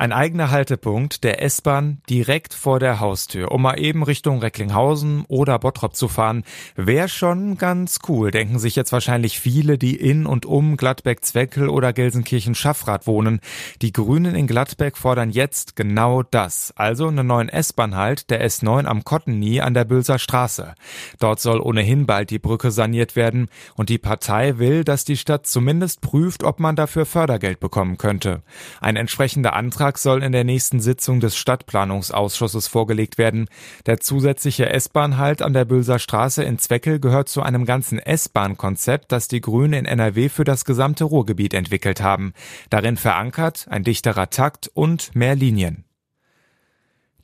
Ein eigener Haltepunkt der S-Bahn direkt vor der Haustür, um mal eben Richtung Recklinghausen oder Bottrop zu fahren, wäre schon ganz cool, denken sich jetzt wahrscheinlich viele, die in und um Gladbeck-Zweckel oder Gelsenkirchen-Schaffrath wohnen. Die Grünen in Gladbeck fordern jetzt genau das, also einen neuen S-Bahn-Halt der S9 am Kottennie an der Bülser Straße. Dort soll ohnehin bald die Brücke saniert werden und die Partei will, dass die Stadt zumindest prüft, ob man dafür Fördergeld bekommen könnte. Ein entsprechender Antrag Antrag soll in der nächsten Sitzung des Stadtplanungsausschusses vorgelegt werden. Der zusätzliche S-Bahn-Halt an der Bülser Straße in Zweckel gehört zu einem ganzen S-Bahn-Konzept, das die Grünen in NRW für das gesamte Ruhrgebiet entwickelt haben. Darin verankert ein dichterer Takt und mehr Linien.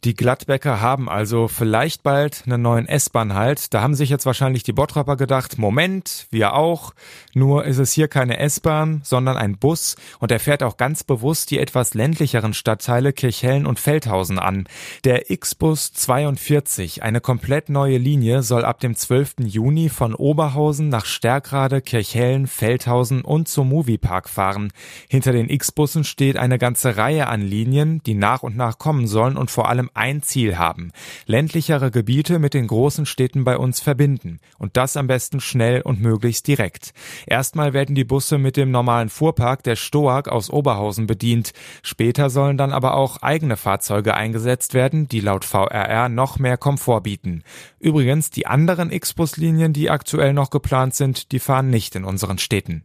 Die Gladbecker haben also vielleicht bald einen neuen S-Bahn halt. Da haben sich jetzt wahrscheinlich die Bottropper gedacht, Moment, wir auch. Nur ist es hier keine S-Bahn, sondern ein Bus und er fährt auch ganz bewusst die etwas ländlicheren Stadtteile Kirchhellen und Feldhausen an. Der X-Bus 42, eine komplett neue Linie, soll ab dem 12. Juni von Oberhausen nach Stärkrade, Kirchhellen, Feldhausen und zum Moviepark fahren. Hinter den X-Bussen steht eine ganze Reihe an Linien, die nach und nach kommen sollen und vor allem ein Ziel haben. Ländlichere Gebiete mit den großen Städten bei uns verbinden. Und das am besten schnell und möglichst direkt. Erstmal werden die Busse mit dem normalen Fuhrpark der Stoag aus Oberhausen bedient. Später sollen dann aber auch eigene Fahrzeuge eingesetzt werden, die laut VRR noch mehr Komfort bieten. Übrigens, die anderen X-Bus-Linien, die aktuell noch geplant sind, die fahren nicht in unseren Städten.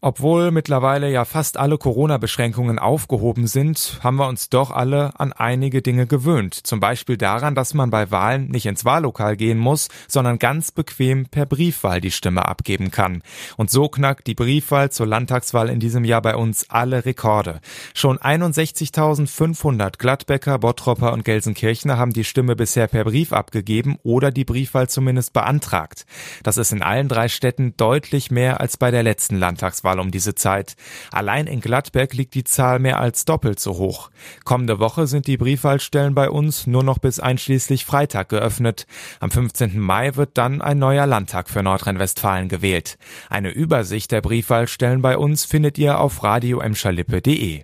Obwohl mittlerweile ja fast alle Corona-Beschränkungen aufgehoben sind, haben wir uns doch alle an einige Dinge gewöhnt. Zum Beispiel daran, dass man bei Wahlen nicht ins Wahllokal gehen muss, sondern ganz bequem per Briefwahl die Stimme abgeben kann. Und so knackt die Briefwahl zur Landtagswahl in diesem Jahr bei uns alle Rekorde. Schon 61.500 Gladbecker, Bottropper und Gelsenkirchener haben die Stimme bisher per Brief abgegeben oder die Briefwahl zumindest beantragt. Das ist in allen drei Städten deutlich mehr als bei der letzten Landtagswahl. Landtagswahl um diese Zeit. Allein in Gladbeck liegt die Zahl mehr als doppelt so hoch. Kommende Woche sind die Briefwahlstellen bei uns nur noch bis einschließlich Freitag geöffnet. Am 15. Mai wird dann ein neuer Landtag für Nordrhein-Westfalen gewählt. Eine Übersicht der Briefwahlstellen bei uns findet ihr auf radioemschalippe.de.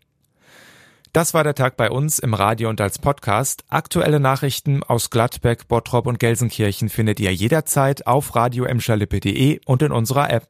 Das war der Tag bei uns im Radio und als Podcast. Aktuelle Nachrichten aus Gladbeck, Bottrop und Gelsenkirchen findet ihr jederzeit auf radioemschalippe.de und in unserer App.